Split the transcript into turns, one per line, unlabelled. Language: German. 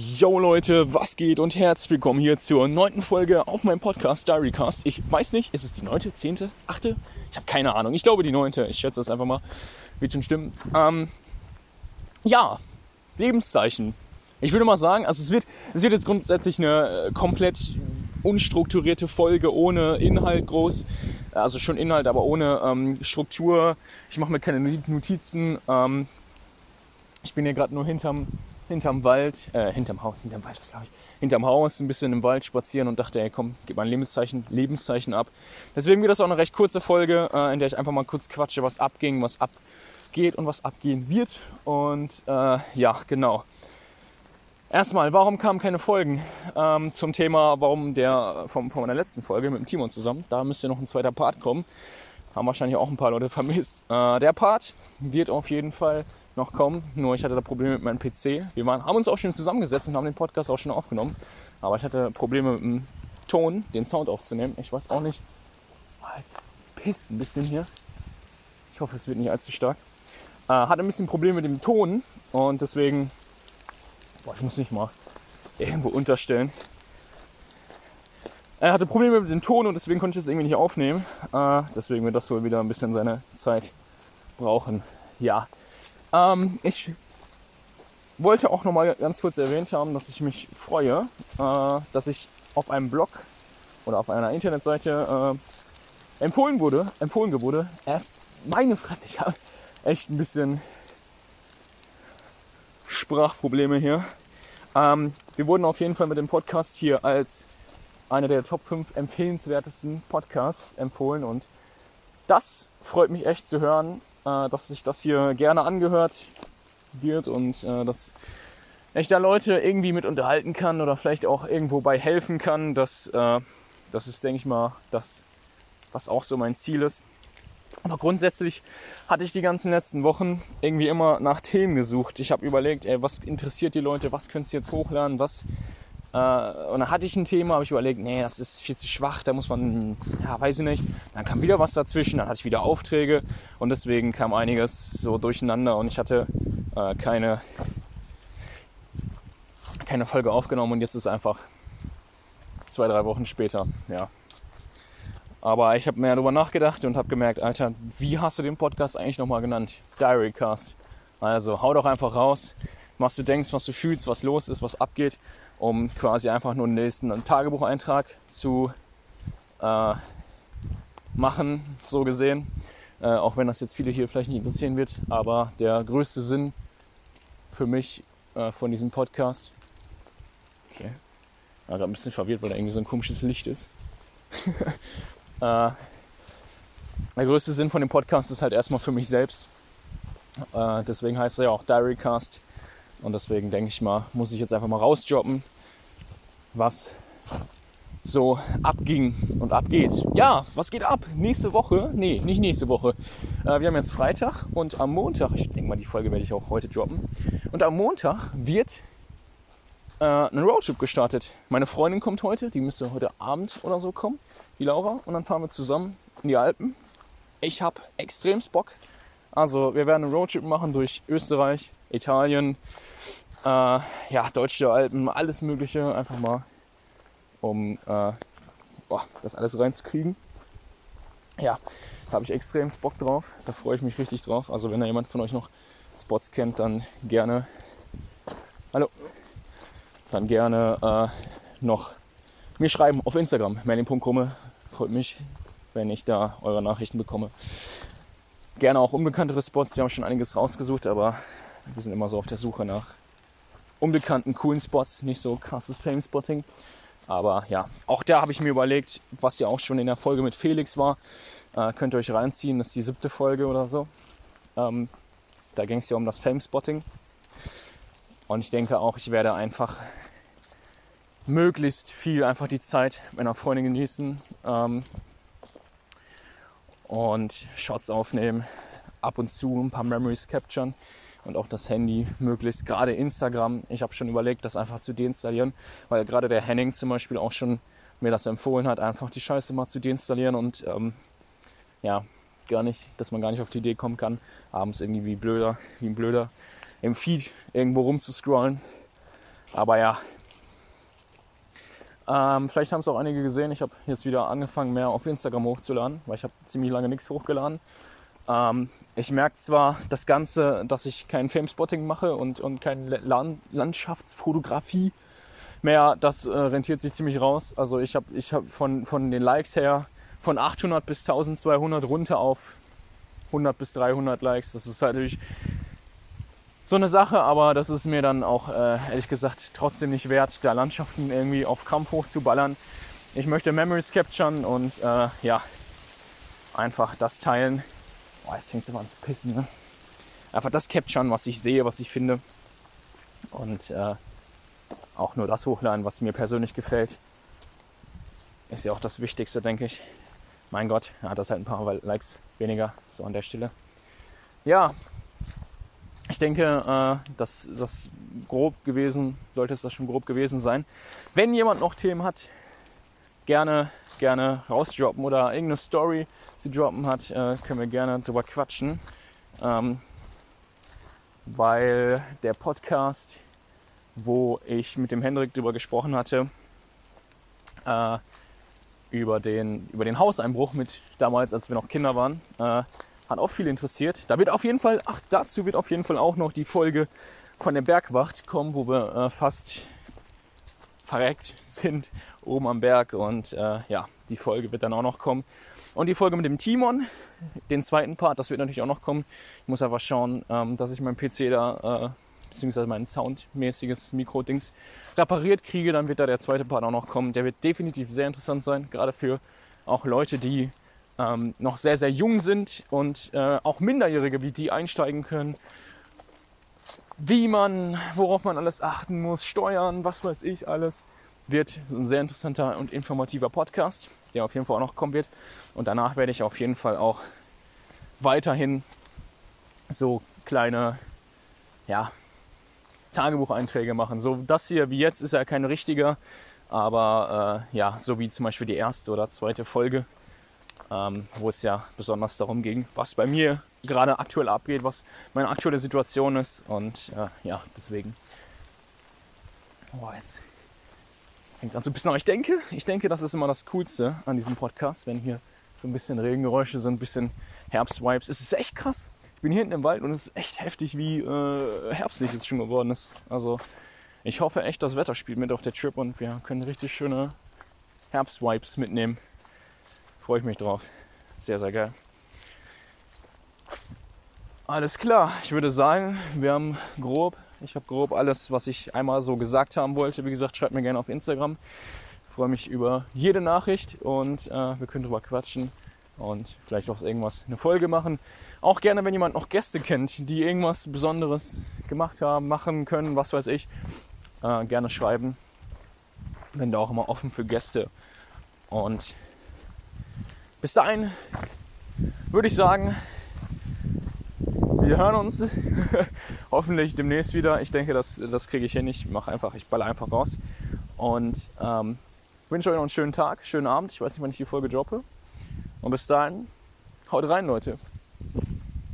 Yo Leute, was geht und herzlich willkommen hier zur neunten Folge auf meinem Podcast Diarycast. Ich weiß nicht, ist es die neunte, zehnte, achte? Ich habe keine Ahnung. Ich glaube die neunte. Ich schätze das einfach mal. Wird schon stimmen. Ähm, ja, Lebenszeichen. Ich würde mal sagen, also es wird, es wird jetzt grundsätzlich eine äh, komplett unstrukturierte Folge ohne Inhalt groß. Also schon Inhalt, aber ohne ähm, Struktur. Ich mache mir keine Notizen. Ähm, ich bin hier gerade nur hinterm hinterm Wald, äh, hinterm Haus, hinterm Wald, was glaube ich, hinterm Haus ein bisschen im Wald spazieren und dachte, ey, komm, gib mal ein Lebenszeichen, Lebenszeichen ab. Deswegen wird das auch eine recht kurze Folge, äh, in der ich einfach mal kurz quatsche, was abging, was abgeht und was abgehen wird. Und äh, ja, genau. Erstmal, warum kamen keine Folgen ähm, zum Thema, warum der vom, von meiner letzten Folge mit dem Timon zusammen, da müsste noch ein zweiter Part kommen. Haben wahrscheinlich auch ein paar Leute vermisst. Äh, der Part wird auf jeden Fall noch kommen. Nur ich hatte da Probleme mit meinem PC. Wir waren, haben uns auch schon zusammengesetzt und haben den Podcast auch schon aufgenommen. Aber ich hatte Probleme mit dem Ton, den Sound aufzunehmen. Ich weiß auch nicht. Ah, es pisst ein bisschen hier. Ich hoffe, es wird nicht allzu stark. Äh, hatte ein bisschen Probleme mit dem Ton und deswegen. Boah, ich muss nicht mal irgendwo unterstellen. Er hatte Probleme mit dem Ton und deswegen konnte ich es irgendwie nicht aufnehmen. Äh, deswegen wird das wohl wieder ein bisschen seine Zeit brauchen. Ja, ähm, ich wollte auch noch mal ganz kurz erwähnt haben, dass ich mich freue, äh, dass ich auf einem Blog oder auf einer Internetseite äh, empfohlen wurde, empfohlen wurde. Äh, meine Fresse, ich habe echt ein bisschen Sprachprobleme hier. Ähm, wir wurden auf jeden Fall mit dem Podcast hier als einer der Top 5 empfehlenswertesten Podcasts empfohlen und das freut mich echt zu hören äh, dass sich das hier gerne angehört wird und äh, dass ich da Leute irgendwie mit unterhalten kann oder vielleicht auch irgendwo bei helfen kann. Das, äh, das ist, denke ich mal, das, was auch so mein Ziel ist. Aber grundsätzlich hatte ich die ganzen letzten Wochen irgendwie immer nach Themen gesucht. Ich habe überlegt, ey, was interessiert die Leute, was könntest du jetzt hochladen, was äh, und dann hatte ich ein Thema, habe ich überlegt, nee, das ist viel zu schwach, da muss man, ja, weiß ich nicht. Dann kam wieder was dazwischen, dann hatte ich wieder Aufträge und deswegen kam einiges so durcheinander und ich hatte äh, keine, keine Folge aufgenommen und jetzt ist einfach zwei, drei Wochen später, ja. Aber ich habe mehr darüber nachgedacht und habe gemerkt, Alter, wie hast du den Podcast eigentlich nochmal genannt? Diarycast. Also hau doch einfach raus, was du denkst, was du fühlst, was los ist, was abgeht um quasi einfach nur den nächsten Tagebucheintrag zu äh, machen, so gesehen. Äh, auch wenn das jetzt viele hier vielleicht nicht interessieren wird, aber der größte Sinn für mich äh, von diesem Podcast. Okay. Ja, gerade ein bisschen verwirrt, weil da irgendwie so ein komisches Licht ist. Äh, der größte Sinn von dem Podcast ist halt erstmal für mich selbst. Äh, deswegen heißt er ja auch Diarycast und deswegen denke ich mal, muss ich jetzt einfach mal rausjobben, was so abging und abgeht. Ja, was geht ab? Nächste Woche? Nee, nicht nächste Woche. Äh, wir haben jetzt Freitag und am Montag, ich denke mal, die Folge werde ich auch heute droppen. Und am Montag wird äh, ein Roadtrip gestartet. Meine Freundin kommt heute, die müsste heute Abend oder so kommen, die Laura. Und dann fahren wir zusammen in die Alpen. Ich habe extremst Bock. Also wir werden einen Roadtrip machen durch Österreich, Italien, äh, ja, deutsche Alpen, alles Mögliche, einfach mal, um äh, boah, das alles reinzukriegen. Ja, da habe ich extrem Bock drauf, da freue ich mich richtig drauf. Also wenn da jemand von euch noch Spots kennt, dann gerne, hallo, dann gerne äh, noch mir schreiben auf Instagram, merlin.krumme, freut mich, wenn ich da eure Nachrichten bekomme. Gerne auch unbekanntere Spots, wir haben schon einiges rausgesucht, aber wir sind immer so auf der Suche nach unbekannten, coolen Spots, nicht so krasses Fame-Spotting. Aber ja, auch da habe ich mir überlegt, was ja auch schon in der Folge mit Felix war, äh, könnt ihr euch reinziehen, das ist die siebte Folge oder so. Ähm, da ging es ja um das Fame-Spotting. Und ich denke auch, ich werde einfach möglichst viel einfach die Zeit meiner Freundin genießen ähm, und Shots aufnehmen, ab und zu ein paar Memories capturen und auch das Handy möglichst gerade Instagram. Ich habe schon überlegt, das einfach zu deinstallieren, weil gerade der Henning zum Beispiel auch schon mir das empfohlen hat, einfach die Scheiße mal zu deinstallieren und ähm, ja, gar nicht, dass man gar nicht auf die Idee kommen kann, abends irgendwie wie blöder, wie ein blöder im Feed irgendwo rumzuscrollen. Aber ja. Ähm, vielleicht haben es auch einige gesehen. Ich habe jetzt wieder angefangen, mehr auf Instagram hochzuladen, weil ich habe ziemlich lange nichts hochgeladen. Ähm, ich merke zwar das Ganze, dass ich kein Fame-Spotting mache und, und keine Land Landschaftsfotografie mehr. Das äh, rentiert sich ziemlich raus. Also ich habe ich hab von, von den Likes her von 800 bis 1200 runter auf 100 bis 300 Likes. Das ist halt natürlich so eine Sache, aber das ist mir dann auch äh, ehrlich gesagt trotzdem nicht wert, da Landschaften irgendwie auf Krampf hochzuballern. Ich möchte Memories capturen und äh, ja, einfach das teilen. Boah, jetzt fängt es immer an zu pissen. Ne? Einfach das capturen, was ich sehe, was ich finde. Und äh, auch nur das hochladen, was mir persönlich gefällt. Ist ja auch das Wichtigste, denke ich. Mein Gott, hat das halt ein paar Likes weniger, so an der Stelle. Ja, ich denke, äh, dass das grob gewesen, sollte es das schon grob gewesen sein. Wenn jemand noch Themen hat, gerne, gerne rausdroppen oder irgendeine Story zu droppen hat, äh, können wir gerne drüber quatschen. Ähm, weil der Podcast, wo ich mit dem Hendrik drüber gesprochen hatte, äh, über den, über den Hauseinbruch mit damals, als wir noch Kinder waren. Äh, hat auch viel interessiert. Da wird auf jeden Fall, ach, dazu wird auf jeden Fall auch noch die Folge von der Bergwacht kommen, wo wir äh, fast verreckt sind oben am Berg. Und äh, ja, die Folge wird dann auch noch kommen. Und die Folge mit dem Timon, den zweiten Part, das wird natürlich auch noch kommen. Ich muss einfach schauen, ähm, dass ich meinen PC da äh, beziehungsweise mein soundmäßiges Mikro-Dings repariert kriege, dann wird da der zweite Part auch noch kommen. Der wird definitiv sehr interessant sein, gerade für auch Leute, die ähm, noch sehr, sehr jung sind und äh, auch Minderjährige wie die einsteigen können. Wie man, worauf man alles achten muss, steuern, was weiß ich alles, wird ein sehr interessanter und informativer Podcast, der auf jeden Fall auch noch kommen wird. Und danach werde ich auf jeden Fall auch weiterhin so kleine, ja, Tagebucheinträge machen. So das hier wie jetzt ist ja kein richtiger, aber äh, ja, so wie zum Beispiel die erste oder zweite Folge, ähm, wo es ja besonders darum ging, was bei mir gerade aktuell abgeht, was meine aktuelle Situation ist und äh, ja, deswegen. Oh, jetzt fängt es an zu bisschen. Aber ich denke, ich denke, das ist immer das Coolste an diesem Podcast, wenn hier so ein bisschen Regengeräusche sind, ein bisschen Herbstwipes. Es ist echt krass ich bin hier hinten im Wald und es ist echt heftig, wie äh, herbstlich es schon geworden ist. Also ich hoffe echt, das Wetter spielt mit auf der Trip und wir können richtig schöne Herbstwipes mitnehmen. Freue ich mich drauf. Sehr, sehr geil. Alles klar, ich würde sagen, wir haben grob, ich habe grob alles, was ich einmal so gesagt haben wollte. Wie gesagt, schreibt mir gerne auf Instagram. Ich freue mich über jede Nachricht und äh, wir können drüber quatschen und vielleicht auch irgendwas, eine Folge machen. Auch gerne, wenn jemand noch Gäste kennt, die irgendwas Besonderes gemacht haben, machen können, was weiß ich, äh, gerne schreiben. Bin da auch immer offen für Gäste. Und bis dahin würde ich sagen, wir hören uns hoffentlich demnächst wieder. Ich denke, das, das kriege ich hin. Ich mache einfach, ich balle einfach raus. Und ähm, wünsche euch noch einen schönen Tag, schönen Abend. Ich weiß nicht, wann ich die Folge droppe. Und bis dahin, haut rein, Leute.